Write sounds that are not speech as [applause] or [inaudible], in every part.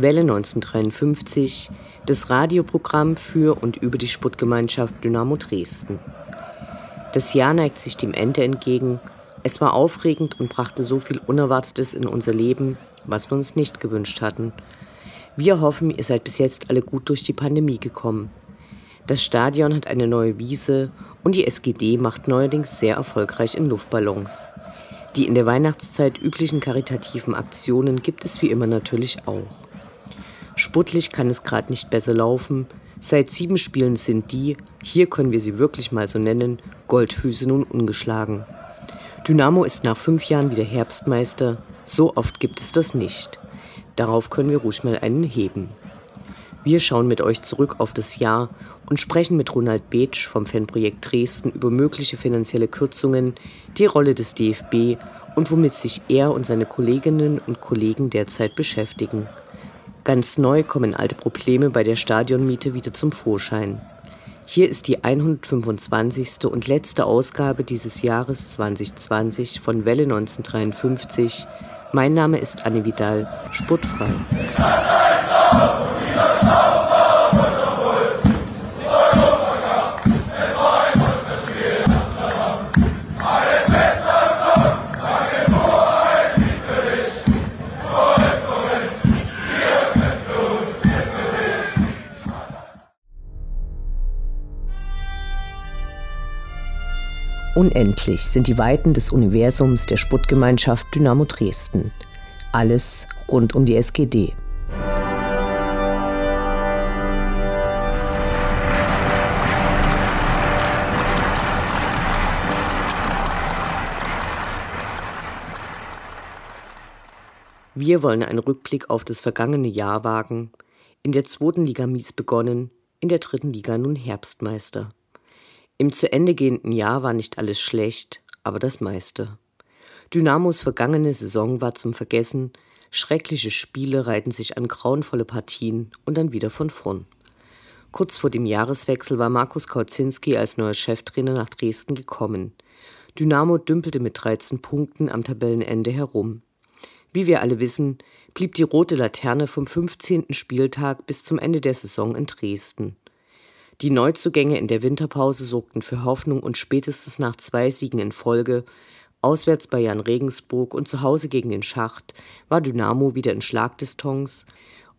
Welle 1953, das Radioprogramm für und über die Sportgemeinschaft Dynamo Dresden. Das Jahr neigt sich dem Ende entgegen. Es war aufregend und brachte so viel Unerwartetes in unser Leben, was wir uns nicht gewünscht hatten. Wir hoffen, ihr seid bis jetzt alle gut durch die Pandemie gekommen. Das Stadion hat eine neue Wiese und die SGD macht neuerdings sehr erfolgreich in Luftballons. Die in der Weihnachtszeit üblichen karitativen Aktionen gibt es wie immer natürlich auch. Sportlich kann es gerade nicht besser laufen. Seit sieben Spielen sind die, hier können wir sie wirklich mal so nennen, Goldfüße nun ungeschlagen. Dynamo ist nach fünf Jahren wieder Herbstmeister. So oft gibt es das nicht. Darauf können wir ruhig mal einen heben. Wir schauen mit euch zurück auf das Jahr und sprechen mit Ronald Beetsch vom Fanprojekt Dresden über mögliche finanzielle Kürzungen, die Rolle des DFB und womit sich er und seine Kolleginnen und Kollegen derzeit beschäftigen. Ganz neu kommen alte Probleme bei der Stadionmiete wieder zum Vorschein. Hier ist die 125. und letzte Ausgabe dieses Jahres 2020 von Welle 1953. Mein Name ist Anne Vidal, sportfrei. Unendlich sind die Weiten des Universums der Sputtgemeinschaft Dynamo Dresden. Alles rund um die SGD. Wir wollen einen Rückblick auf das vergangene Jahr wagen. In der zweiten Liga mies begonnen, in der dritten Liga nun Herbstmeister. Im zu Ende gehenden Jahr war nicht alles schlecht, aber das meiste. Dynamos vergangene Saison war zum Vergessen, schreckliche Spiele reihten sich an grauenvolle Partien und dann wieder von vorn. Kurz vor dem Jahreswechsel war Markus Kautzinski als neuer Cheftrainer nach Dresden gekommen. Dynamo dümpelte mit 13 Punkten am Tabellenende herum. Wie wir alle wissen, blieb die rote Laterne vom 15. Spieltag bis zum Ende der Saison in Dresden. Die Neuzugänge in der Winterpause sorgten für Hoffnung und spätestens nach zwei Siegen in Folge, auswärts bei Jan Regensburg und zu Hause gegen den Schacht, war Dynamo wieder in Schlagdistanz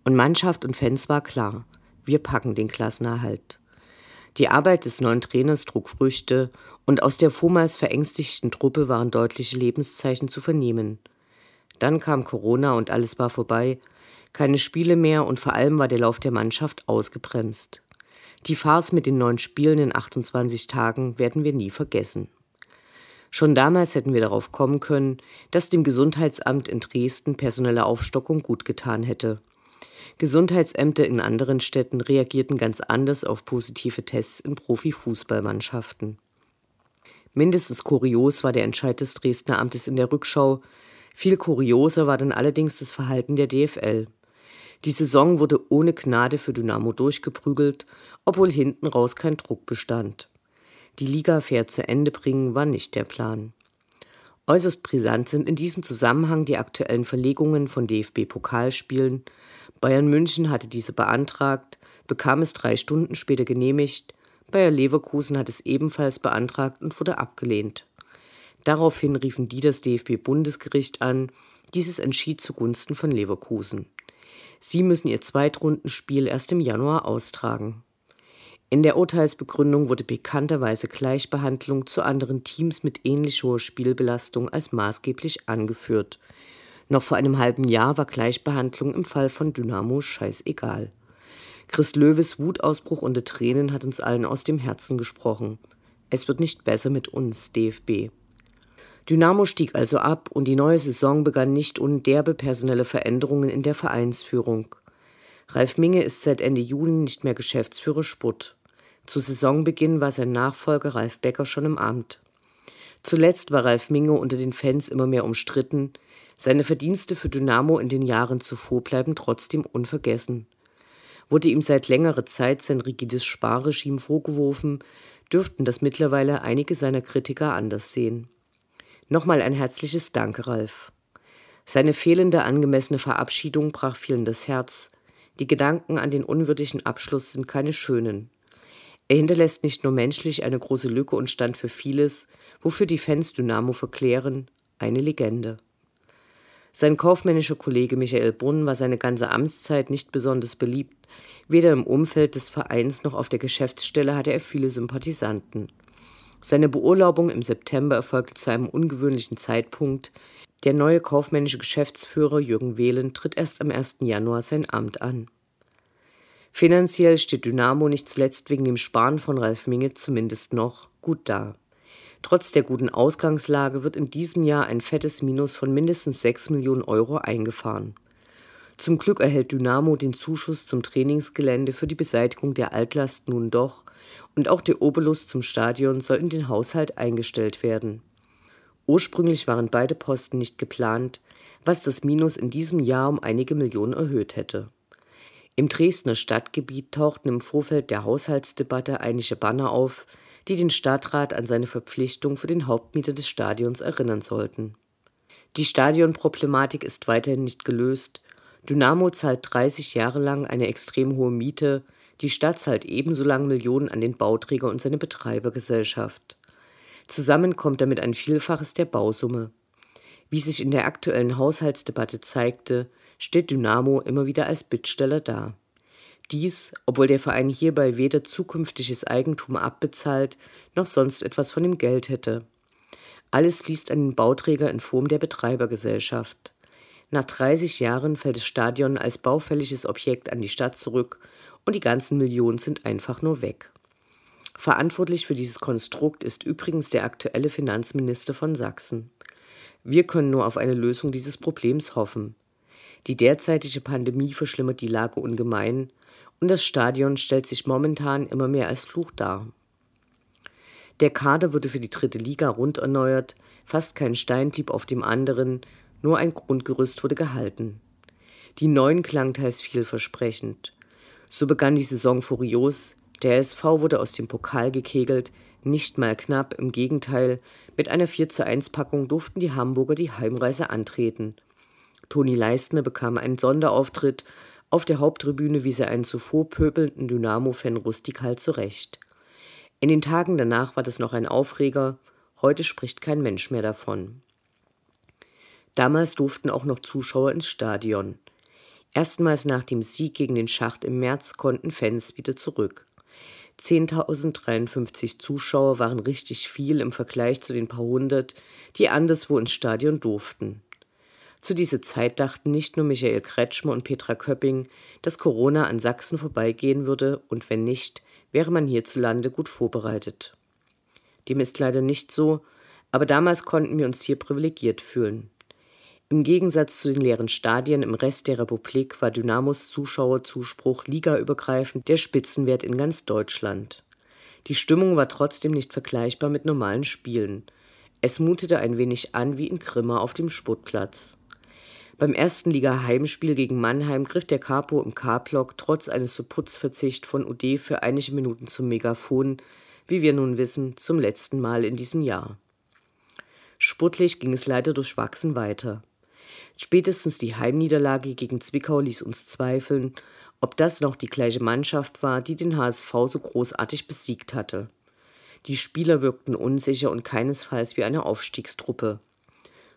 und Mannschaft und Fans war klar, wir packen den Klassenerhalt. Die Arbeit des neuen Trainers trug Früchte und aus der vormals verängstigten Truppe waren deutliche Lebenszeichen zu vernehmen. Dann kam Corona und alles war vorbei, keine Spiele mehr und vor allem war der Lauf der Mannschaft ausgebremst. Die Farce mit den neun Spielen in 28 Tagen werden wir nie vergessen. Schon damals hätten wir darauf kommen können, dass dem Gesundheitsamt in Dresden personelle Aufstockung gut getan hätte. Gesundheitsämter in anderen Städten reagierten ganz anders auf positive Tests in Profifußballmannschaften. Mindestens kurios war der Entscheid des Dresdner Amtes in der Rückschau. Viel kurioser war dann allerdings das Verhalten der DFL. Die Saison wurde ohne Gnade für Dynamo durchgeprügelt, obwohl hinten raus kein Druck bestand. Die Liga fair zu Ende bringen war nicht der Plan. Äußerst brisant sind in diesem Zusammenhang die aktuellen Verlegungen von DFB-Pokalspielen. Bayern München hatte diese beantragt, bekam es drei Stunden später genehmigt. Bayer Leverkusen hat es ebenfalls beantragt und wurde abgelehnt. Daraufhin riefen die das DFB-Bundesgericht an. Dieses entschied zugunsten von Leverkusen. Sie müssen ihr Zweitrundenspiel erst im Januar austragen. In der Urteilsbegründung wurde bekannterweise Gleichbehandlung zu anderen Teams mit ähnlich hoher Spielbelastung als maßgeblich angeführt. Noch vor einem halben Jahr war Gleichbehandlung im Fall von Dynamo scheißegal. Chris Löwes Wutausbruch unter Tränen hat uns allen aus dem Herzen gesprochen. Es wird nicht besser mit uns, DFB. Dynamo stieg also ab und die neue Saison begann nicht ohne derbe personelle Veränderungen in der Vereinsführung. Ralf Minge ist seit Ende Juni nicht mehr Geschäftsführer Sputt. Zu Saisonbeginn war sein Nachfolger Ralf Becker schon im Amt. Zuletzt war Ralf Minge unter den Fans immer mehr umstritten. Seine Verdienste für Dynamo in den Jahren zuvor bleiben trotzdem unvergessen. Wurde ihm seit längerer Zeit sein rigides Sparregime vorgeworfen, dürften das mittlerweile einige seiner Kritiker anders sehen. Nochmal ein herzliches Danke, Ralf. Seine fehlende angemessene Verabschiedung brach vielen das Herz. Die Gedanken an den unwürdigen Abschluss sind keine schönen. Er hinterlässt nicht nur menschlich eine große Lücke und stand für vieles, wofür die Fans Dynamo verklären, eine Legende. Sein kaufmännischer Kollege Michael Brunn war seine ganze Amtszeit nicht besonders beliebt. Weder im Umfeld des Vereins noch auf der Geschäftsstelle hatte er viele Sympathisanten. Seine Beurlaubung im September erfolgte zu einem ungewöhnlichen Zeitpunkt. Der neue kaufmännische Geschäftsführer Jürgen Wehlen tritt erst am 1. Januar sein Amt an. Finanziell steht Dynamo nicht zuletzt wegen dem Sparen von Ralf Minge zumindest noch gut da. Trotz der guten Ausgangslage wird in diesem Jahr ein fettes Minus von mindestens 6 Millionen Euro eingefahren. Zum Glück erhält Dynamo den Zuschuss zum Trainingsgelände für die Beseitigung der Altlast nun doch und auch der Obolus zum Stadion soll in den Haushalt eingestellt werden. Ursprünglich waren beide Posten nicht geplant, was das Minus in diesem Jahr um einige Millionen erhöht hätte. Im Dresdner Stadtgebiet tauchten im Vorfeld der Haushaltsdebatte einige Banner auf, die den Stadtrat an seine Verpflichtung für den Hauptmieter des Stadions erinnern sollten. Die Stadionproblematik ist weiterhin nicht gelöst. Dynamo zahlt 30 Jahre lang eine extrem hohe Miete, die Stadt zahlt ebenso lang Millionen an den Bauträger und seine Betreibergesellschaft. Zusammen kommt damit ein Vielfaches der Bausumme. Wie sich in der aktuellen Haushaltsdebatte zeigte, steht Dynamo immer wieder als Bittsteller da. Dies, obwohl der Verein hierbei weder zukünftiges Eigentum abbezahlt, noch sonst etwas von dem Geld hätte. Alles fließt an den Bauträger in Form der Betreibergesellschaft. Nach 30 Jahren fällt das Stadion als baufälliges Objekt an die Stadt zurück und die ganzen Millionen sind einfach nur weg. Verantwortlich für dieses Konstrukt ist übrigens der aktuelle Finanzminister von Sachsen. Wir können nur auf eine Lösung dieses Problems hoffen. Die derzeitige Pandemie verschlimmert die Lage ungemein und das Stadion stellt sich momentan immer mehr als Fluch dar. Der Kader wurde für die dritte Liga rund erneuert, fast kein Stein blieb auf dem anderen, nur ein Grundgerüst wurde gehalten. Die neuen klangen teils vielversprechend. So begann die Saison furios. Der SV wurde aus dem Pokal gekegelt, nicht mal knapp, im Gegenteil, mit einer 4 zu 1 Packung durften die Hamburger die Heimreise antreten. Toni Leistner bekam einen Sonderauftritt, auf der Haupttribüne wies er einen zuvor pöbelnden Dynamo-Fan rustikal zurecht. In den Tagen danach war das noch ein Aufreger, heute spricht kein Mensch mehr davon. Damals durften auch noch Zuschauer ins Stadion. Erstmals nach dem Sieg gegen den Schacht im März konnten Fans wieder zurück. 10.053 Zuschauer waren richtig viel im Vergleich zu den paar hundert, die anderswo ins Stadion durften. Zu dieser Zeit dachten nicht nur Michael Kretschmer und Petra Köpping, dass Corona an Sachsen vorbeigehen würde und wenn nicht, wäre man hierzulande gut vorbereitet. Dem ist leider nicht so, aber damals konnten wir uns hier privilegiert fühlen. Im Gegensatz zu den leeren Stadien im Rest der Republik war Dynamos Zuschauerzuspruch ligaübergreifend der Spitzenwert in ganz Deutschland. Die Stimmung war trotzdem nicht vergleichbar mit normalen Spielen. Es mutete ein wenig an wie in Grimma auf dem Sportplatz. Beim ersten Liga-Heimspiel gegen Mannheim griff der Capo im K-Block trotz eines zu Putzverzicht von UD für einige Minuten zum Megafon, wie wir nun wissen, zum letzten Mal in diesem Jahr. Sportlich ging es leider durchwachsen weiter. Spätestens die Heimniederlage gegen Zwickau ließ uns zweifeln, ob das noch die gleiche Mannschaft war, die den HSV so großartig besiegt hatte. Die Spieler wirkten unsicher und keinesfalls wie eine Aufstiegstruppe.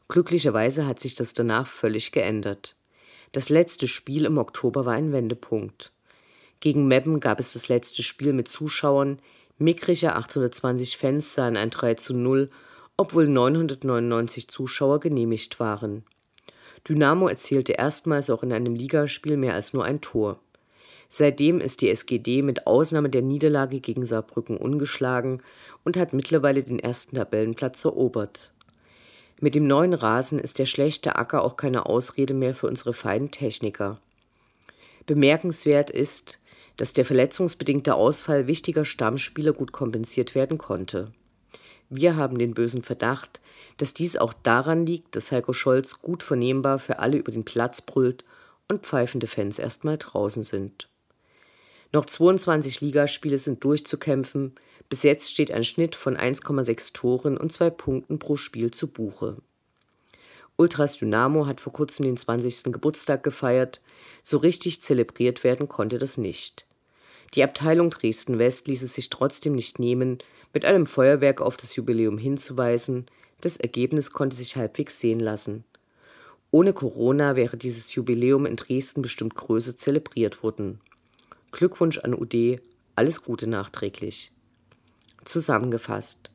Glücklicherweise hat sich das danach völlig geändert. Das letzte Spiel im Oktober war ein Wendepunkt. Gegen Meppen gab es das letzte Spiel mit Zuschauern. Mickrige 820 Fans sahen ein 3 zu 0, obwohl 999 Zuschauer genehmigt waren. Dynamo erzielte erstmals auch in einem Ligaspiel mehr als nur ein Tor. Seitdem ist die SGD mit Ausnahme der Niederlage gegen Saarbrücken ungeschlagen und hat mittlerweile den ersten Tabellenplatz erobert. Mit dem neuen Rasen ist der schlechte Acker auch keine Ausrede mehr für unsere feinen Techniker. Bemerkenswert ist, dass der verletzungsbedingte Ausfall wichtiger Stammspieler gut kompensiert werden konnte. Wir haben den bösen Verdacht, dass dies auch daran liegt, dass Heiko Scholz gut vernehmbar für alle über den Platz brüllt und pfeifende Fans erstmal draußen sind. Noch 22 Ligaspiele sind durchzukämpfen, bis jetzt steht ein Schnitt von 1,6 Toren und zwei Punkten pro Spiel zu Buche. Ultras Dynamo hat vor kurzem den 20. Geburtstag gefeiert, so richtig zelebriert werden konnte das nicht. Die Abteilung Dresden West ließ es sich trotzdem nicht nehmen, mit einem Feuerwerk auf das Jubiläum hinzuweisen, das Ergebnis konnte sich halbwegs sehen lassen. Ohne Corona wäre dieses Jubiläum in Dresden bestimmt größer zelebriert worden. Glückwunsch an UD, alles Gute nachträglich. Zusammengefasst.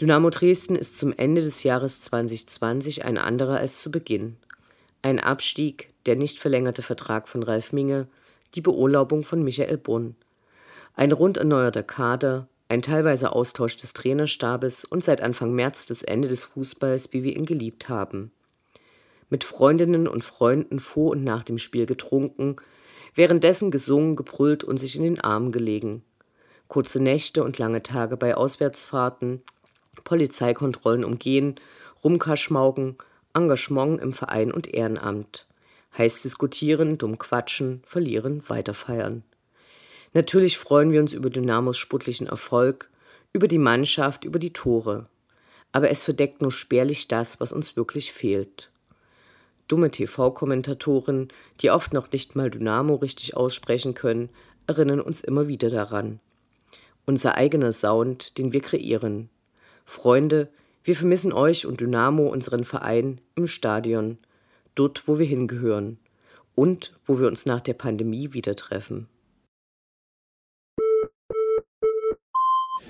Dynamo Dresden ist zum Ende des Jahres 2020 ein anderer als zu Beginn. Ein Abstieg, der nicht verlängerte Vertrag von Ralf Minge, die Beurlaubung von Michael Brunn. Ein rund erneuerter Kader, ein teilweise Austausch des Trainerstabes und seit Anfang März das Ende des Fußballs, wie wir ihn geliebt haben. Mit Freundinnen und Freunden vor und nach dem Spiel getrunken, währenddessen gesungen, gebrüllt und sich in den Armen gelegen kurze Nächte und lange Tage bei Auswärtsfahrten, Polizeikontrollen umgehen, Rumkaschmaugen, Engagement im Verein und Ehrenamt. Heiß diskutieren, dumm quatschen, verlieren, weiterfeiern. Natürlich freuen wir uns über Dynamos sportlichen Erfolg, über die Mannschaft, über die Tore. Aber es verdeckt nur spärlich das, was uns wirklich fehlt. Dumme TV-Kommentatoren, die oft noch nicht mal Dynamo richtig aussprechen können, erinnern uns immer wieder daran unser eigener Sound, den wir kreieren. Freunde, wir vermissen euch und Dynamo, unseren Verein, im Stadion, dort, wo wir hingehören und wo wir uns nach der Pandemie wieder treffen.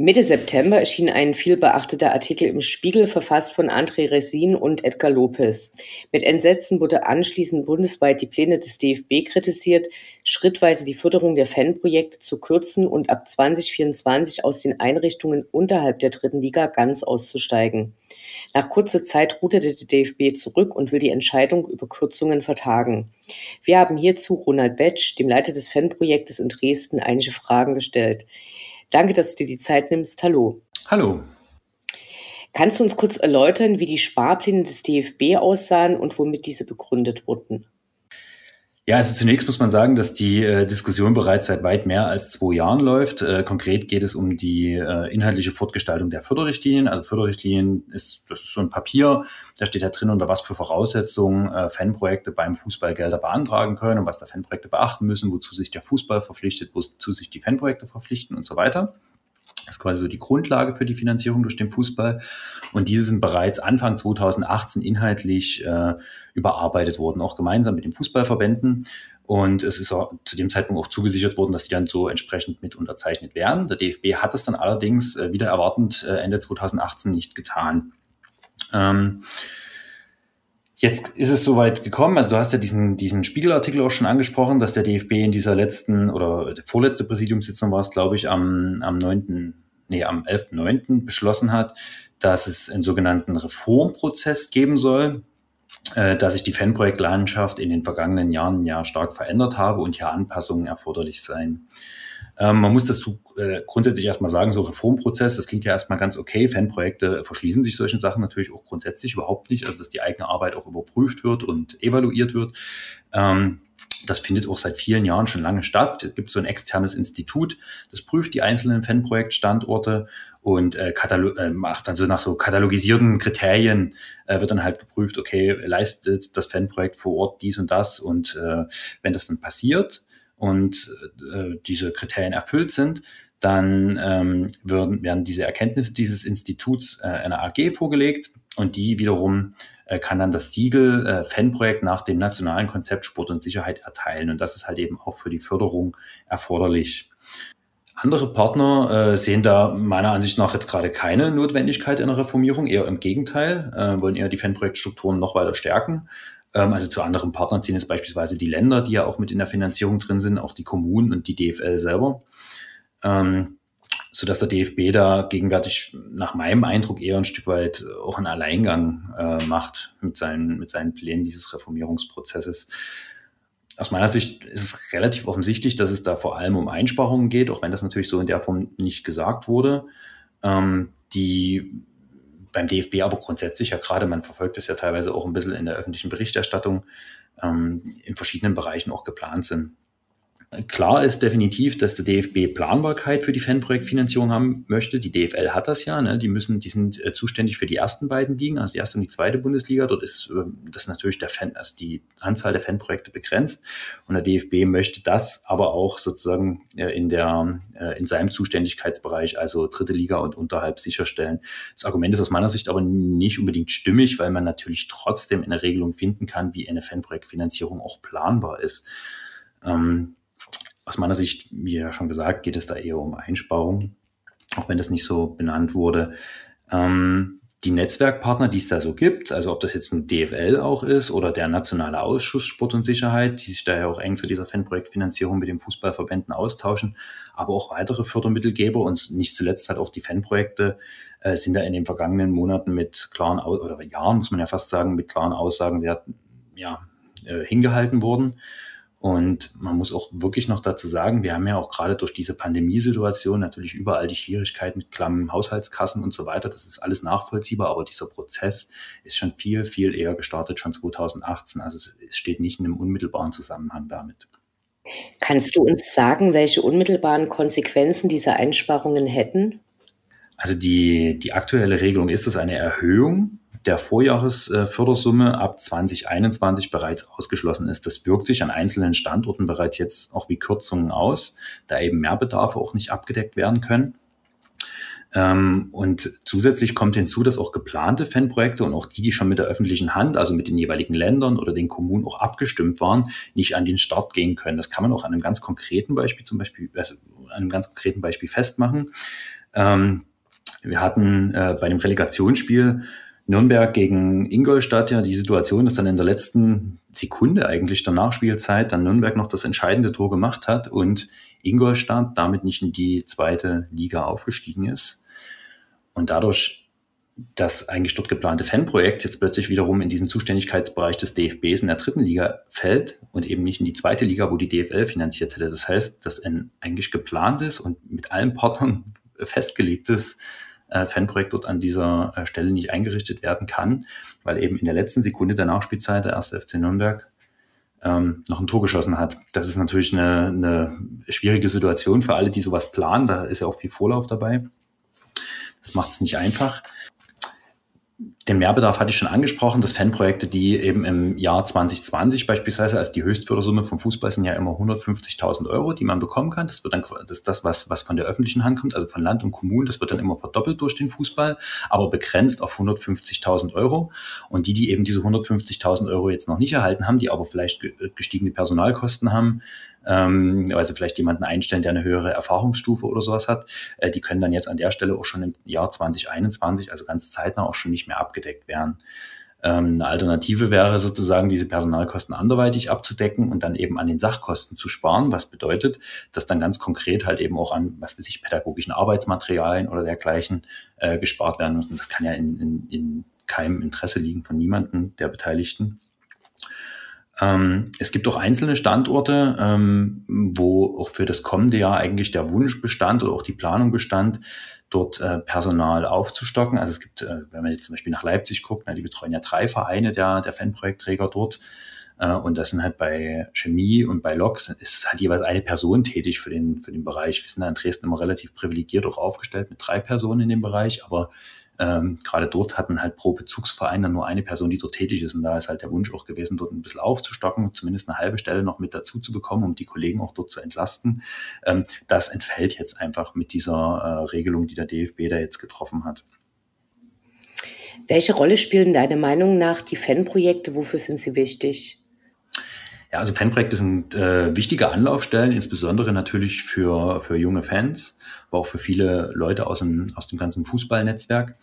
Mitte September erschien ein vielbeachteter Artikel im Spiegel, verfasst von André Resin und Edgar Lopez. Mit Entsetzen wurde anschließend bundesweit die Pläne des DFB kritisiert, schrittweise die Förderung der Fanprojekte zu kürzen und ab 2024 aus den Einrichtungen unterhalb der dritten Liga ganz auszusteigen. Nach kurzer Zeit ruderte der DFB zurück und will die Entscheidung über Kürzungen vertagen. Wir haben hierzu Ronald Betsch, dem Leiter des Fanprojektes in Dresden, einige Fragen gestellt. Danke, dass du dir die Zeit nimmst. Hallo. Hallo. Kannst du uns kurz erläutern, wie die Sparpläne des DFB aussahen und womit diese begründet wurden? Ja, also zunächst muss man sagen, dass die äh, Diskussion bereits seit weit mehr als zwei Jahren läuft. Äh, konkret geht es um die äh, inhaltliche Fortgestaltung der Förderrichtlinien. Also Förderrichtlinien ist, das ist so ein Papier, da steht da drin, unter was für Voraussetzungen äh, Fanprojekte beim Fußball Gelder beantragen können und was da Fanprojekte beachten müssen, wozu sich der Fußball verpflichtet, wozu sich die Fanprojekte verpflichten und so weiter. Das ist quasi so die Grundlage für die Finanzierung durch den Fußball. Und diese sind bereits Anfang 2018 inhaltlich äh, überarbeitet worden, auch gemeinsam mit den Fußballverbänden. Und es ist auch zu dem Zeitpunkt auch zugesichert worden, dass die dann so entsprechend mit unterzeichnet werden. Der DFB hat das dann allerdings äh, wieder erwartend äh, Ende 2018 nicht getan. Ähm, Jetzt ist es soweit gekommen, also du hast ja diesen, diesen Spiegelartikel auch schon angesprochen, dass der DFB in dieser letzten oder vorletzte Präsidiumssitzung war es, glaube ich, am, am 9., nee, am 11.9. beschlossen hat, dass es einen sogenannten Reformprozess geben soll, äh, dass sich die Fanprojektlandschaft in den vergangenen Jahren ja stark verändert habe und hier Anpassungen erforderlich seien. Ähm, man muss dazu äh, grundsätzlich erstmal sagen, so Reformprozess, das klingt ja erstmal ganz okay. Fanprojekte verschließen sich solchen Sachen natürlich auch grundsätzlich überhaupt nicht. Also, dass die eigene Arbeit auch überprüft wird und evaluiert wird. Ähm, das findet auch seit vielen Jahren schon lange statt. Es gibt so ein externes Institut, das prüft die einzelnen Fanprojektstandorte und äh, äh, macht dann so nach so katalogisierten Kriterien äh, wird dann halt geprüft, okay, leistet das Fanprojekt vor Ort dies und das und äh, wenn das dann passiert, und äh, diese Kriterien erfüllt sind, dann ähm, würden, werden diese Erkenntnisse dieses Instituts äh, einer AG vorgelegt und die wiederum äh, kann dann das Siegel äh, Fanprojekt nach dem nationalen Konzept Sport und Sicherheit erteilen. Und das ist halt eben auch für die Förderung erforderlich. Andere Partner äh, sehen da meiner Ansicht nach jetzt gerade keine Notwendigkeit in der Reformierung, eher im Gegenteil, äh, wollen eher die Fanprojektstrukturen noch weiter stärken. Ähm, also zu anderen Partnern ziehen jetzt beispielsweise die Länder, die ja auch mit in der Finanzierung drin sind, auch die Kommunen und die DFL selber. Ähm, so dass der DFB da gegenwärtig nach meinem Eindruck eher ein Stück weit auch einen Alleingang äh, macht mit seinen, mit seinen Plänen dieses Reformierungsprozesses. Aus meiner Sicht ist es relativ offensichtlich, dass es da vor allem um Einsparungen geht, auch wenn das natürlich so in der Form nicht gesagt wurde, ähm, die beim DFB aber grundsätzlich ja gerade, man verfolgt es ja teilweise auch ein bisschen in der öffentlichen Berichterstattung, ähm, in verschiedenen Bereichen auch geplant sind. Klar ist definitiv, dass der DFB Planbarkeit für die Fanprojektfinanzierung haben möchte. Die DFL hat das ja. Ne? Die müssen, die sind äh, zuständig für die ersten beiden Ligen, also die erste und die zweite Bundesliga. Dort ist äh, das natürlich der Fan, also die Anzahl der Fanprojekte begrenzt. Und der DFB möchte das aber auch sozusagen äh, in der, äh, in seinem Zuständigkeitsbereich, also dritte Liga und unterhalb sicherstellen. Das Argument ist aus meiner Sicht aber nicht unbedingt stimmig, weil man natürlich trotzdem eine Regelung finden kann, wie eine Fanprojektfinanzierung auch planbar ist. Ähm, aus meiner Sicht, wie ja schon gesagt, geht es da eher um Einsparungen, auch wenn das nicht so benannt wurde. Ähm, die Netzwerkpartner, die es da so gibt, also ob das jetzt ein DFL auch ist oder der Nationale Ausschuss Sport und Sicherheit, die sich da ja auch eng zu dieser Fanprojektfinanzierung mit den Fußballverbänden austauschen, aber auch weitere Fördermittelgeber und nicht zuletzt halt auch die Fanprojekte äh, sind da in den vergangenen Monaten mit klaren oder Jahren, muss man ja fast sagen, mit klaren Aussagen sehr ja, äh, hingehalten worden. Und man muss auch wirklich noch dazu sagen, wir haben ja auch gerade durch diese Pandemiesituation natürlich überall die Schwierigkeit mit klammen Haushaltskassen und so weiter. Das ist alles nachvollziehbar, aber dieser Prozess ist schon viel, viel eher gestartet, schon 2018. Also es steht nicht in einem unmittelbaren Zusammenhang damit. Kannst du uns sagen, welche unmittelbaren Konsequenzen diese Einsparungen hätten? Also die, die aktuelle Regelung ist es eine Erhöhung der Vorjahresfördersumme ab 2021 bereits ausgeschlossen ist. Das wirkt sich an einzelnen Standorten bereits jetzt auch wie Kürzungen aus, da eben Mehrbedarfe auch nicht abgedeckt werden können. Ähm, und zusätzlich kommt hinzu, dass auch geplante Fanprojekte und auch die, die schon mit der öffentlichen Hand, also mit den jeweiligen Ländern oder den Kommunen auch abgestimmt waren, nicht an den Start gehen können. Das kann man auch an einem ganz konkreten Beispiel zum Beispiel, also an einem ganz konkreten Beispiel festmachen. Ähm, wir hatten äh, bei dem Relegationsspiel Nürnberg gegen Ingolstadt ja die Situation, dass dann in der letzten Sekunde eigentlich der Nachspielzeit dann Nürnberg noch das entscheidende Tor gemacht hat und Ingolstadt damit nicht in die zweite Liga aufgestiegen ist. Und dadurch das eigentlich dort geplante Fanprojekt jetzt plötzlich wiederum in diesen Zuständigkeitsbereich des DFBs in der dritten Liga fällt und eben nicht in die zweite Liga, wo die DFL finanziert hätte. Das heißt, dass ein eigentlich geplantes und mit allen Partnern [laughs] festgelegtes äh, Fanprojekt dort an dieser äh, Stelle nicht eingerichtet werden kann, weil eben in der letzten Sekunde der Nachspielzeit der erste FC Nürnberg ähm, noch ein Tor geschossen hat. Das ist natürlich eine, eine schwierige Situation für alle, die sowas planen. Da ist ja auch viel Vorlauf dabei. Das macht es nicht einfach. Den Mehrbedarf hatte ich schon angesprochen, dass Fanprojekte, die eben im Jahr 2020 beispielsweise, als die Höchstfördersumme vom Fußball sind ja immer 150.000 Euro, die man bekommen kann. Das wird dann das, das was, was von der öffentlichen Hand kommt, also von Land und Kommunen, das wird dann immer verdoppelt durch den Fußball, aber begrenzt auf 150.000 Euro. Und die, die eben diese 150.000 Euro jetzt noch nicht erhalten haben, die aber vielleicht gestiegene Personalkosten haben, ähm, weil sie vielleicht jemanden einstellen, der eine höhere Erfahrungsstufe oder sowas hat. Äh, die können dann jetzt an der Stelle auch schon im Jahr 2021, also ganz zeitnah auch schon nicht mehr abgedeckt werden. Ähm, eine Alternative wäre sozusagen, diese Personalkosten anderweitig abzudecken und dann eben an den Sachkosten zu sparen, was bedeutet, dass dann ganz konkret halt eben auch an, was weiß ich, pädagogischen Arbeitsmaterialien oder dergleichen äh, gespart werden muss. Und das kann ja in, in, in keinem Interesse liegen von niemandem der Beteiligten. Ähm, es gibt auch einzelne Standorte, ähm, wo auch für das kommende Jahr eigentlich der Wunsch bestand oder auch die Planung bestand, dort äh, Personal aufzustocken. Also es gibt, äh, wenn man jetzt zum Beispiel nach Leipzig guckt, na, die betreuen ja drei Vereine der, der Fanprojektträger dort. Äh, und das sind halt bei Chemie und bei Loks ist halt jeweils eine Person tätig für den, für den Bereich. Wir sind da in Dresden immer relativ privilegiert auch aufgestellt mit drei Personen in dem Bereich, aber ähm, gerade dort hat man halt pro Bezugsverein dann nur eine Person, die dort tätig ist. Und da ist halt der Wunsch auch gewesen, dort ein bisschen aufzustocken, zumindest eine halbe Stelle noch mit dazu zu bekommen, um die Kollegen auch dort zu entlasten. Ähm, das entfällt jetzt einfach mit dieser äh, Regelung, die der DFB da jetzt getroffen hat. Welche Rolle spielen deiner Meinung nach die Fanprojekte? Wofür sind sie wichtig? Ja, also Fanprojekte sind äh, wichtige Anlaufstellen, insbesondere natürlich für, für junge Fans, aber auch für viele Leute aus dem, aus dem ganzen Fußballnetzwerk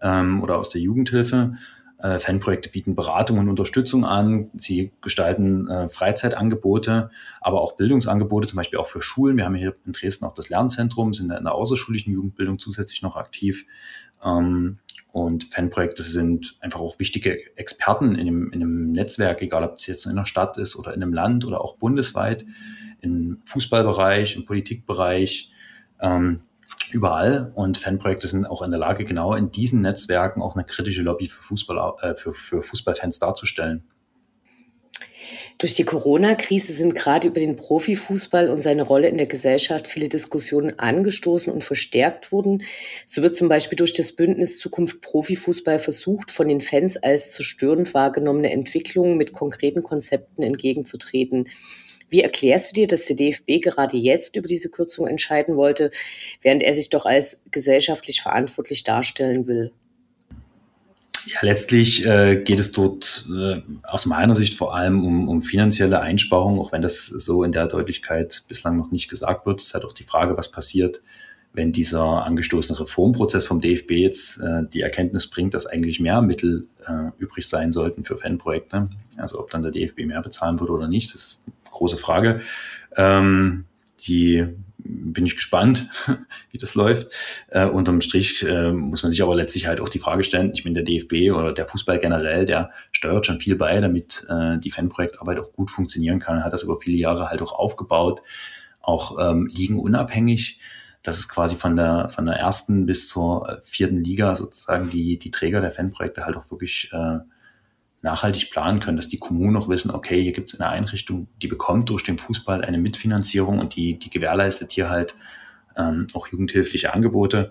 ähm, oder aus der Jugendhilfe. Äh, Fanprojekte bieten Beratung und Unterstützung an. Sie gestalten äh, Freizeitangebote, aber auch Bildungsangebote, zum Beispiel auch für Schulen. Wir haben hier in Dresden auch das Lernzentrum, sind in der außerschulischen Jugendbildung zusätzlich noch aktiv. Ähm, und Fanprojekte sind einfach auch wichtige Experten in dem, in dem Netzwerk, egal ob es jetzt in einer Stadt ist oder in einem Land oder auch bundesweit, im Fußballbereich, im Politikbereich, ähm, überall. Und Fanprojekte sind auch in der Lage, genau in diesen Netzwerken auch eine kritische Lobby für, Fußball, äh, für, für Fußballfans darzustellen. Durch die Corona-Krise sind gerade über den Profifußball und seine Rolle in der Gesellschaft viele Diskussionen angestoßen und verstärkt worden. So wird zum Beispiel durch das Bündnis Zukunft Profifußball versucht, von den Fans als zerstörend wahrgenommene Entwicklungen mit konkreten Konzepten entgegenzutreten. Wie erklärst du dir, dass der DFB gerade jetzt über diese Kürzung entscheiden wollte, während er sich doch als gesellschaftlich verantwortlich darstellen will? Ja, letztlich äh, geht es dort äh, aus meiner Sicht vor allem um, um finanzielle Einsparungen, auch wenn das so in der Deutlichkeit bislang noch nicht gesagt wird. Es ist halt auch die Frage, was passiert, wenn dieser angestoßene Reformprozess vom DFB jetzt äh, die Erkenntnis bringt, dass eigentlich mehr Mittel äh, übrig sein sollten für Fanprojekte. Also ob dann der DFB mehr bezahlen würde oder nicht, das ist eine große Frage. Ähm, die bin ich gespannt, [laughs] wie das läuft. Äh, unterm Strich äh, muss man sich aber letztlich halt auch die Frage stellen, ich meine, der DFB oder der Fußball generell, der steuert schon viel bei, damit äh, die Fanprojektarbeit auch gut funktionieren kann, hat das über viele Jahre halt auch aufgebaut, auch ähm, liegen unabhängig. Das ist quasi von der, von der ersten bis zur äh, vierten Liga sozusagen die, die Träger der Fanprojekte halt auch wirklich äh, nachhaltig planen können, dass die Kommunen auch wissen, okay, hier gibt es eine Einrichtung, die bekommt durch den Fußball eine Mitfinanzierung und die, die gewährleistet hier halt ähm, auch jugendhilfliche Angebote.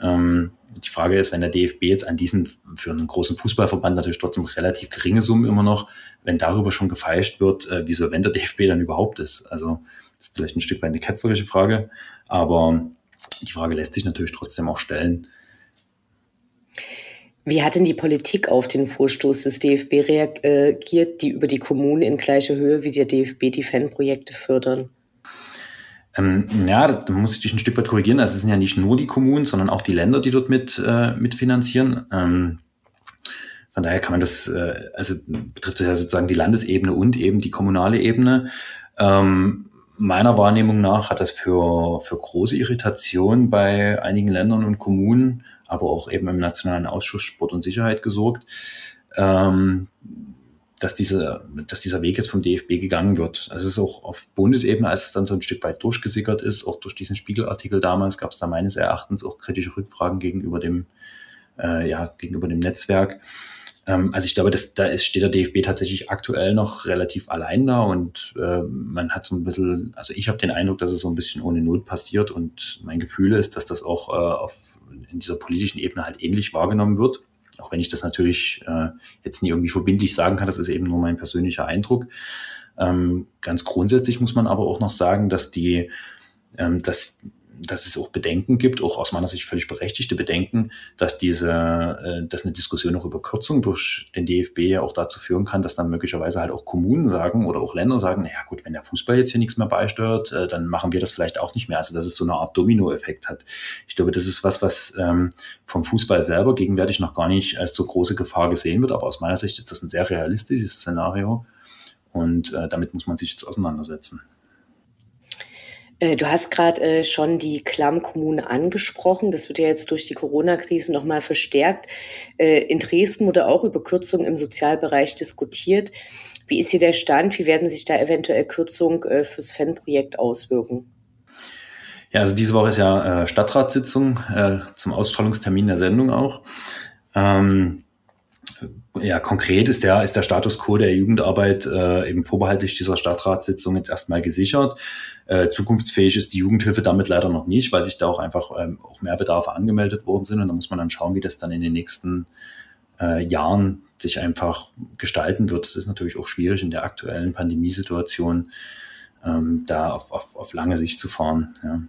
Ähm, die Frage ist, wenn der DFB jetzt an diesen für einen großen Fußballverband natürlich trotzdem relativ geringe Summen immer noch, wenn darüber schon gefeilscht wird, äh, wie solvent der DFB dann überhaupt ist. Also das ist vielleicht ein Stück weit eine ketzerische Frage, aber die Frage lässt sich natürlich trotzdem auch stellen. Wie hat denn die Politik auf den Vorstoß des DFB reagiert, die über die Kommunen in gleicher Höhe wie der DFB die Fanprojekte fördern? Ähm, ja, da muss ich dich ein Stück weit korrigieren. Also es sind ja nicht nur die Kommunen, sondern auch die Länder, die dort mit äh, mitfinanzieren. Ähm, von daher kann man das, äh, also betrifft es ja sozusagen die Landesebene und eben die kommunale Ebene. Ähm, meiner Wahrnehmung nach hat das für, für große Irritation bei einigen Ländern und Kommunen aber auch eben im Nationalen Ausschuss Sport und Sicherheit gesorgt, ähm, dass, diese, dass dieser Weg jetzt vom DFB gegangen wird. Also es ist auch auf Bundesebene, als es dann so ein Stück weit durchgesickert ist, auch durch diesen Spiegelartikel damals, gab es da meines Erachtens auch kritische Rückfragen gegenüber dem, äh, ja, gegenüber dem Netzwerk. Ähm, also ich glaube, dass, da ist, steht der DFB tatsächlich aktuell noch relativ allein da und äh, man hat so ein bisschen, also ich habe den Eindruck, dass es so ein bisschen ohne Not passiert und mein Gefühl ist, dass das auch äh, auf, in dieser politischen Ebene halt ähnlich wahrgenommen wird. Auch wenn ich das natürlich äh, jetzt nie irgendwie verbindlich sagen kann, das ist eben nur mein persönlicher Eindruck. Ähm, ganz grundsätzlich muss man aber auch noch sagen, dass die, ähm, dass dass es auch Bedenken gibt, auch aus meiner Sicht völlig berechtigte Bedenken, dass diese, äh, dass eine Diskussion auch über Kürzung durch den DFB ja auch dazu führen kann, dass dann möglicherweise halt auch Kommunen sagen oder auch Länder sagen, naja gut, wenn der Fußball jetzt hier nichts mehr beisteuert, äh, dann machen wir das vielleicht auch nicht mehr. Also dass es so eine Art Dominoeffekt hat. Ich glaube, das ist was, was ähm, vom Fußball selber gegenwärtig noch gar nicht als so große Gefahr gesehen wird, aber aus meiner Sicht ist das ein sehr realistisches Szenario und äh, damit muss man sich jetzt auseinandersetzen. Äh, du hast gerade äh, schon die Klammkommune angesprochen. Das wird ja jetzt durch die Corona-Krise nochmal verstärkt. Äh, in Dresden wurde auch über Kürzungen im Sozialbereich diskutiert. Wie ist hier der Stand? Wie werden sich da eventuell Kürzungen fürs Fanprojekt auswirken? Ja, also diese Woche ist ja Stadtratssitzung zum Ausstrahlungstermin der Sendung auch. Ähm, ja, konkret ist der, ist der Status quo der Jugendarbeit äh, eben vorbehaltlich dieser Stadtratssitzung jetzt erstmal gesichert. Äh, zukunftsfähig ist die Jugendhilfe damit leider noch nicht, weil sich da auch einfach ähm, auch mehr Bedarfe angemeldet worden sind. Und da muss man dann schauen, wie das dann in den nächsten äh, Jahren sich einfach gestalten wird. Das ist natürlich auch schwierig in der aktuellen Pandemiesituation, ähm, da auf, auf, auf lange Sicht zu fahren. Ja.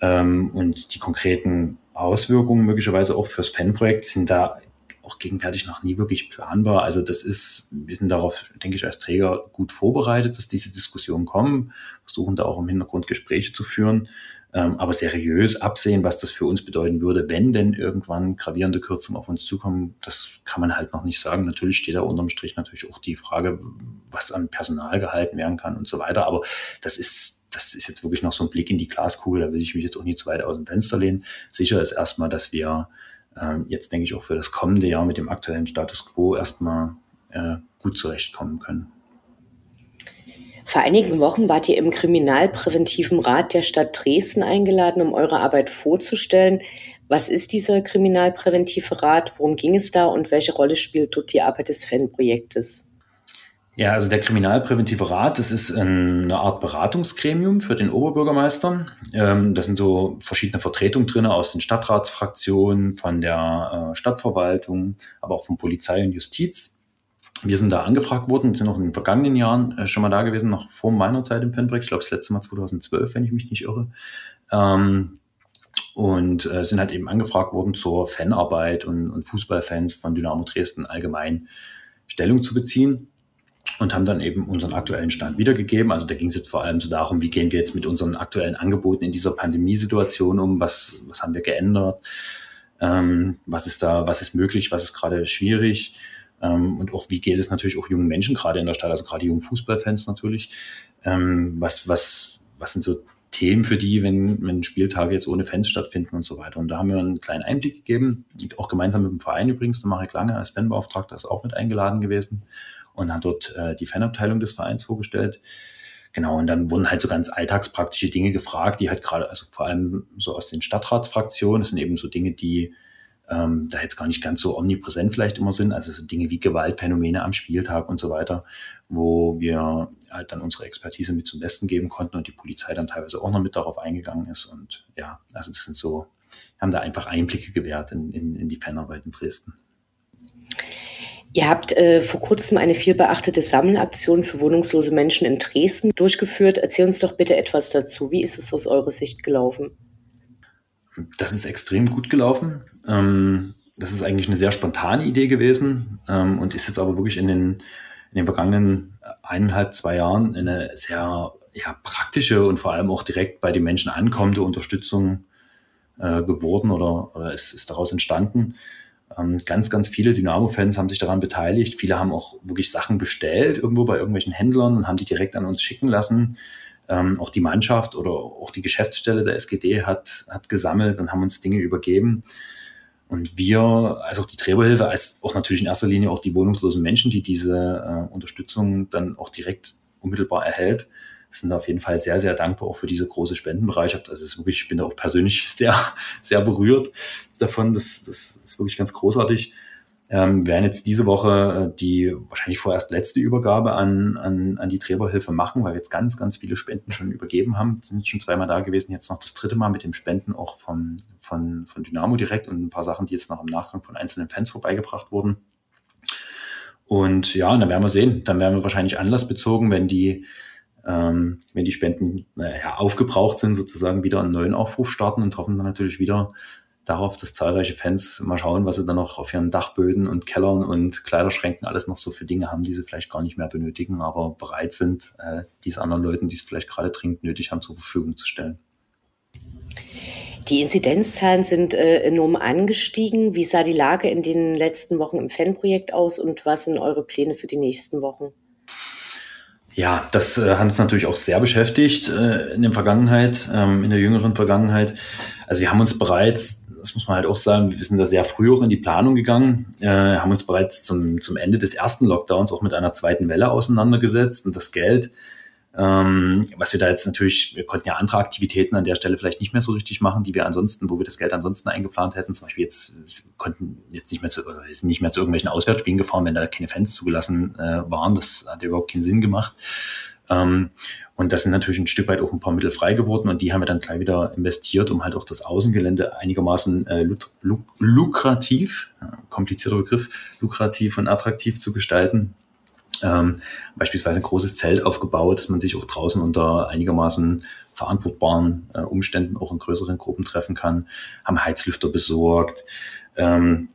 Ähm, und die konkreten Auswirkungen möglicherweise auch fürs Fanprojekt sind da auch gegenwärtig noch nie wirklich planbar. Also das ist, wir sind darauf, denke ich, als Träger gut vorbereitet, dass diese Diskussionen kommen, versuchen da auch im Hintergrund Gespräche zu führen, ähm, aber seriös absehen, was das für uns bedeuten würde, wenn denn irgendwann gravierende Kürzungen auf uns zukommen, das kann man halt noch nicht sagen. Natürlich steht da unterm Strich natürlich auch die Frage, was an Personal gehalten werden kann und so weiter, aber das ist das ist jetzt wirklich noch so ein Blick in die Glaskugel, da will ich mich jetzt auch nicht zu weit aus dem Fenster lehnen. Sicher ist erstmal, dass wir ähm, jetzt denke ich auch für das kommende Jahr mit dem aktuellen Status quo erstmal äh, gut zurechtkommen können. Vor einigen Wochen wart ihr im Kriminalpräventiven Rat der Stadt Dresden eingeladen, um eure Arbeit vorzustellen. Was ist dieser Kriminalpräventive Rat? Worum ging es da und welche Rolle spielt dort die Arbeit des Fanprojektes? Ja, also der Kriminalpräventive Rat, das ist eine Art Beratungsgremium für den Oberbürgermeister. Ähm, da sind so verschiedene Vertretungen drin aus den Stadtratsfraktionen, von der äh, Stadtverwaltung, aber auch von Polizei und Justiz. Wir sind da angefragt worden, sind auch in den vergangenen Jahren äh, schon mal da gewesen, noch vor meiner Zeit im Fanprojekt. Ich glaube, das letzte Mal 2012, wenn ich mich nicht irre. Ähm, und äh, sind halt eben angefragt worden zur Fanarbeit und, und Fußballfans von Dynamo Dresden allgemein Stellung zu beziehen und haben dann eben unseren aktuellen Stand wiedergegeben. Also da ging es jetzt vor allem so darum, wie gehen wir jetzt mit unseren aktuellen Angeboten in dieser Pandemiesituation um, was, was haben wir geändert, ähm, was ist da, was ist möglich, was ist gerade schwierig? Ähm, und auch wie geht es natürlich auch jungen Menschen gerade in der Stadt, also gerade jungen Fußballfans natürlich, ähm, was, was, was sind so Themen für die, wenn, wenn Spieltage jetzt ohne Fans stattfinden und so weiter. Und da haben wir einen kleinen Einblick gegeben, auch gemeinsam mit dem Verein übrigens, der Marek Lange als Fanbeauftragter ist auch mit eingeladen gewesen und hat dort äh, die Fanabteilung des Vereins vorgestellt. Genau, und dann wurden halt so ganz alltagspraktische Dinge gefragt, die halt gerade, also vor allem so aus den Stadtratsfraktionen, das sind eben so Dinge, die ähm, da jetzt gar nicht ganz so omnipräsent vielleicht immer sind, also so Dinge wie Gewaltphänomene am Spieltag und so weiter, wo wir halt dann unsere Expertise mit zum Besten geben konnten und die Polizei dann teilweise auch noch mit darauf eingegangen ist. Und ja, also das sind so, haben da einfach Einblicke gewährt in, in, in die Fanarbeit in Dresden. Ihr habt äh, vor kurzem eine viel beachtete Sammelaktion für wohnungslose Menschen in Dresden durchgeführt. Erzähl uns doch bitte etwas dazu. Wie ist es aus eurer Sicht gelaufen? Das ist extrem gut gelaufen. Ähm, das ist eigentlich eine sehr spontane Idee gewesen ähm, und ist jetzt aber wirklich in den, in den vergangenen eineinhalb, zwei Jahren eine sehr ja, praktische und vor allem auch direkt bei den Menschen ankommende Unterstützung äh, geworden oder, oder ist, ist daraus entstanden. Ähm, ganz, ganz viele Dynamo-Fans haben sich daran beteiligt. Viele haben auch wirklich Sachen bestellt irgendwo bei irgendwelchen Händlern und haben die direkt an uns schicken lassen. Ähm, auch die Mannschaft oder auch die Geschäftsstelle der SGD hat, hat gesammelt und haben uns Dinge übergeben. Und wir, also auch die Trägerhilfe, als auch natürlich in erster Linie auch die wohnungslosen Menschen, die diese äh, Unterstützung dann auch direkt unmittelbar erhält, sind auf jeden Fall sehr, sehr dankbar auch für diese große Spendenbereitschaft. Also es ist wirklich, ich bin da auch persönlich [laughs] sehr, sehr berührt davon. Das, das ist wirklich ganz großartig. Ähm, werden jetzt diese Woche äh, die wahrscheinlich vorerst letzte Übergabe an, an, an die Trägerhilfe machen, weil wir jetzt ganz, ganz viele Spenden schon übergeben haben. Sind jetzt schon zweimal da gewesen, jetzt noch das dritte Mal mit dem Spenden auch von, von, von Dynamo direkt und ein paar Sachen, die jetzt noch im Nachgang von einzelnen Fans vorbeigebracht wurden. Und ja, dann werden wir sehen. Dann werden wir wahrscheinlich anlassbezogen, wenn die ähm, wenn die Spenden naja, aufgebraucht sind, sozusagen wieder einen neuen Aufruf starten und hoffen dann natürlich wieder darauf, dass zahlreiche Fans mal schauen, was sie dann noch auf ihren Dachböden und Kellern und Kleiderschränken alles noch so für Dinge haben, die sie vielleicht gar nicht mehr benötigen, aber bereit sind, äh, dies anderen Leuten, die es vielleicht gerade dringend nötig haben, zur Verfügung zu stellen. Die Inzidenzzahlen sind äh, enorm angestiegen. Wie sah die Lage in den letzten Wochen im Fanprojekt aus und was sind eure Pläne für die nächsten Wochen? Ja, das äh, hat uns natürlich auch sehr beschäftigt äh, in der Vergangenheit, ähm, in der jüngeren Vergangenheit. Also wir haben uns bereits, das muss man halt auch sagen, wir sind da sehr früh auch in die Planung gegangen, äh, haben uns bereits zum, zum Ende des ersten Lockdowns auch mit einer zweiten Welle auseinandergesetzt und das Geld ähm, was wir da jetzt natürlich, wir konnten ja andere Aktivitäten an der Stelle vielleicht nicht mehr so richtig machen, die wir ansonsten, wo wir das Geld ansonsten eingeplant hätten. Zum Beispiel jetzt konnten jetzt nicht mehr zu, oder sind nicht mehr zu irgendwelchen Auswärtsspielen gefahren, wenn da keine Fans zugelassen äh, waren. Das hat überhaupt keinen Sinn gemacht. Ähm, und das sind natürlich ein Stück weit auch ein paar Mittel frei geworden und die haben wir dann gleich wieder investiert, um halt auch das Außengelände einigermaßen äh, luk luk lukrativ, äh, komplizierter Begriff, lukrativ und attraktiv zu gestalten ähm, beispielsweise ein großes Zelt aufgebaut, dass man sich auch draußen unter einigermaßen verantwortbaren äh, Umständen auch in größeren Gruppen treffen kann, haben Heizlüfter besorgt, ähm,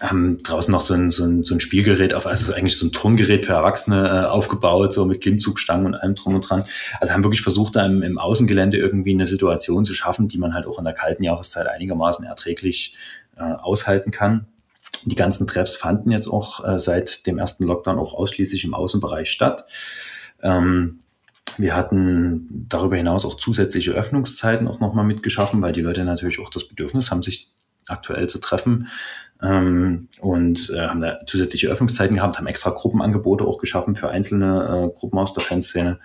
haben draußen noch so ein, so ein, so ein Spielgerät auf, also eigentlich so ein Turngerät für Erwachsene äh, aufgebaut, so mit Klimmzugstangen und allem drum und dran. Also haben wirklich versucht, da im, im Außengelände irgendwie eine Situation zu schaffen, die man halt auch in der kalten Jahreszeit einigermaßen erträglich äh, aushalten kann. Die ganzen Treffs fanden jetzt auch äh, seit dem ersten Lockdown auch ausschließlich im Außenbereich statt. Ähm, wir hatten darüber hinaus auch zusätzliche Öffnungszeiten auch nochmal mitgeschaffen, weil die Leute natürlich auch das Bedürfnis haben, sich aktuell zu treffen ähm, und äh, haben da zusätzliche Öffnungszeiten gehabt, haben extra Gruppenangebote auch geschaffen für einzelne äh, Gruppen aus der Fanszene.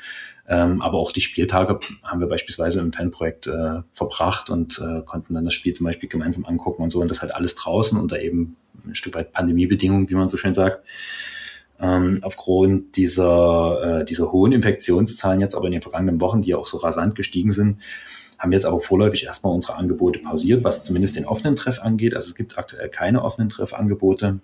Ähm, aber auch die Spieltage haben wir beispielsweise im Fanprojekt äh, verbracht und äh, konnten dann das Spiel zum Beispiel gemeinsam angucken und so und das halt alles draußen unter eben ein Stück weit Pandemiebedingungen, wie man so schön sagt. Ähm, aufgrund dieser, äh, dieser hohen Infektionszahlen jetzt aber in den vergangenen Wochen, die ja auch so rasant gestiegen sind, haben wir jetzt aber vorläufig erstmal unsere Angebote pausiert, was zumindest den offenen Treff angeht. Also es gibt aktuell keine offenen Treffangebote.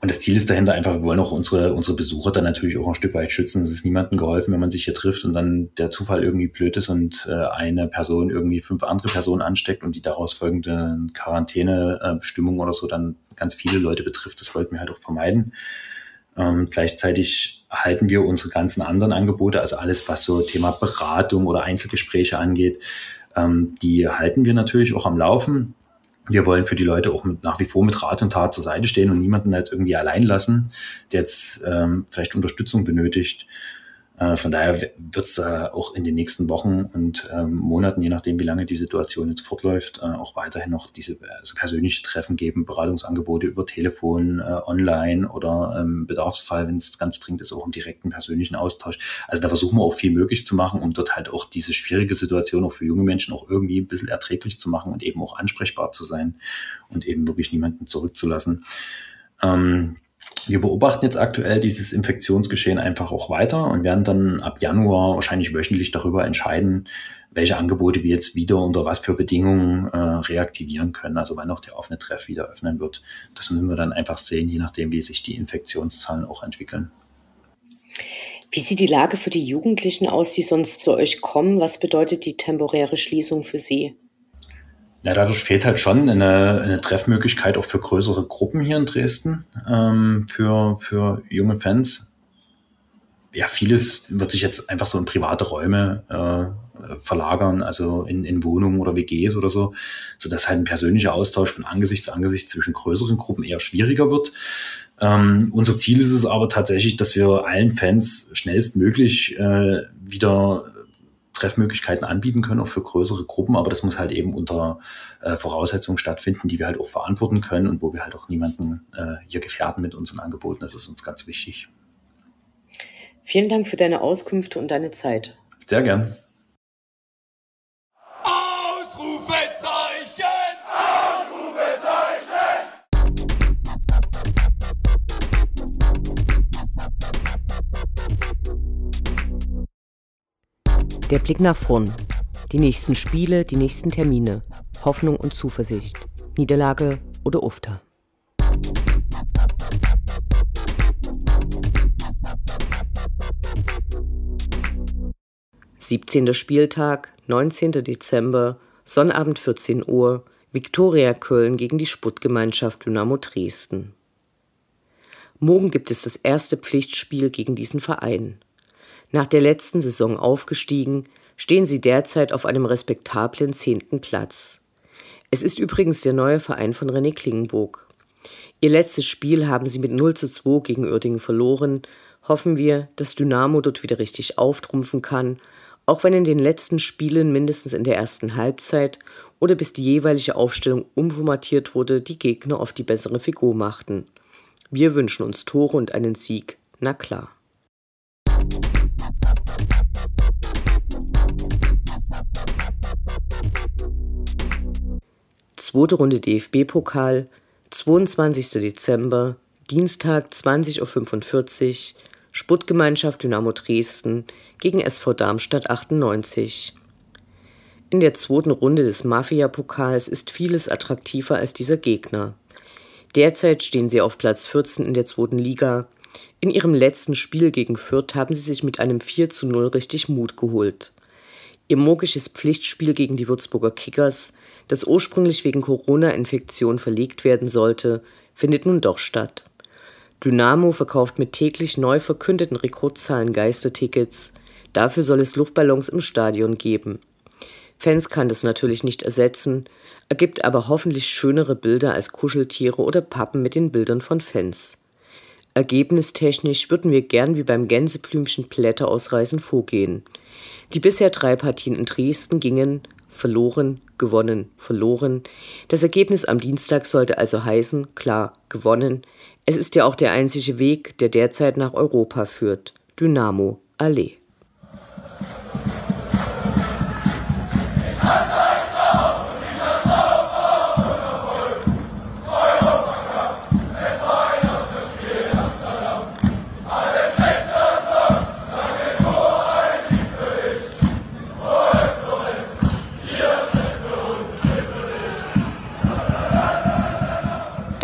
Und das Ziel ist dahinter einfach, wir wollen auch unsere, unsere Besucher dann natürlich auch ein Stück weit schützen. Es ist niemandem geholfen, wenn man sich hier trifft und dann der Zufall irgendwie blöd ist und äh, eine Person irgendwie fünf andere Personen ansteckt und die daraus folgende Quarantänebestimmung oder so dann ganz viele Leute betrifft. Das wollten wir halt auch vermeiden. Ähm, gleichzeitig halten wir unsere ganzen anderen Angebote, also alles, was so Thema Beratung oder Einzelgespräche angeht, ähm, die halten wir natürlich auch am Laufen. Wir wollen für die Leute auch mit, nach wie vor mit Rat und Tat zur Seite stehen und niemanden jetzt irgendwie allein lassen, der jetzt ähm, vielleicht Unterstützung benötigt. Äh, von daher wird es äh, auch in den nächsten Wochen und ähm, Monaten, je nachdem, wie lange die Situation jetzt fortläuft, äh, auch weiterhin noch diese also persönliche Treffen geben, Beratungsangebote über Telefon, äh, online oder ähm, Bedarfsfall, wenn es ganz dringend ist, auch im direkten persönlichen Austausch. Also da versuchen wir auch viel möglich zu machen, um dort halt auch diese schwierige Situation auch für junge Menschen auch irgendwie ein bisschen erträglich zu machen und eben auch ansprechbar zu sein und eben wirklich niemanden zurückzulassen. Ähm, wir beobachten jetzt aktuell dieses Infektionsgeschehen einfach auch weiter und werden dann ab Januar wahrscheinlich wöchentlich darüber entscheiden, welche Angebote wir jetzt wieder unter was für Bedingungen äh, reaktivieren können. Also wann auch der offene Treff wieder öffnen wird. Das müssen wir dann einfach sehen, je nachdem, wie sich die Infektionszahlen auch entwickeln. Wie sieht die Lage für die Jugendlichen aus, die sonst zu euch kommen? Was bedeutet die temporäre Schließung für sie? Ja, dadurch fehlt halt schon eine, eine Treffmöglichkeit auch für größere Gruppen hier in Dresden, ähm, für, für junge Fans. Ja, vieles wird sich jetzt einfach so in private Räume äh, verlagern, also in, in Wohnungen oder WGs oder so, sodass halt ein persönlicher Austausch von Angesicht zu Angesicht zwischen größeren Gruppen eher schwieriger wird. Ähm, unser Ziel ist es aber tatsächlich, dass wir allen Fans schnellstmöglich äh, wieder Treffmöglichkeiten anbieten können, auch für größere Gruppen, aber das muss halt eben unter äh, Voraussetzungen stattfinden, die wir halt auch verantworten können und wo wir halt auch niemanden äh, hier gefährden mit unseren Angeboten. Das ist uns ganz wichtig. Vielen Dank für deine Auskünfte und deine Zeit. Sehr gern. Der Blick nach vorn. Die nächsten Spiele, die nächsten Termine. Hoffnung und Zuversicht. Niederlage oder Ufter. Siebzehnter Spieltag, 19. Dezember, Sonnabend 14 Uhr, Viktoria Köln gegen die Sputtgemeinschaft Dynamo Dresden. Morgen gibt es das erste Pflichtspiel gegen diesen Verein. Nach der letzten Saison aufgestiegen, stehen sie derzeit auf einem respektablen zehnten Platz. Es ist übrigens der neue Verein von René Klingenburg. Ihr letztes Spiel haben sie mit 0 zu 2 gegen Uerdingen verloren. Hoffen wir, dass Dynamo dort wieder richtig auftrumpfen kann, auch wenn in den letzten Spielen mindestens in der ersten Halbzeit oder bis die jeweilige Aufstellung umformatiert wurde, die Gegner auf die bessere Figur machten. Wir wünschen uns Tore und einen Sieg, na klar. Zweite Runde DFB-Pokal, 22. Dezember, Dienstag 20.45 Uhr, Sputtgemeinschaft Dynamo Dresden gegen SV Darmstadt 98. In der zweiten Runde des Mafia-Pokals ist vieles attraktiver als dieser Gegner. Derzeit stehen sie auf Platz 14 in der zweiten Liga. In ihrem letzten Spiel gegen Fürth haben sie sich mit einem 4 zu 0 richtig Mut geholt. Ihr mogisches Pflichtspiel gegen die Würzburger Kickers, das ursprünglich wegen Corona-Infektion verlegt werden sollte, findet nun doch statt. Dynamo verkauft mit täglich neu verkündeten Rekordzahlen Geistertickets. Dafür soll es Luftballons im Stadion geben. Fans kann das natürlich nicht ersetzen, ergibt aber hoffentlich schönere Bilder als Kuscheltiere oder Pappen mit den Bildern von Fans. Ergebnistechnisch würden wir gern wie beim Gänseblümchen Blätter ausreißen vorgehen. Die bisher drei Partien in Dresden gingen verloren, gewonnen, verloren. Das Ergebnis am Dienstag sollte also heißen, klar, gewonnen. Es ist ja auch der einzige Weg, der derzeit nach Europa führt. Dynamo Allee.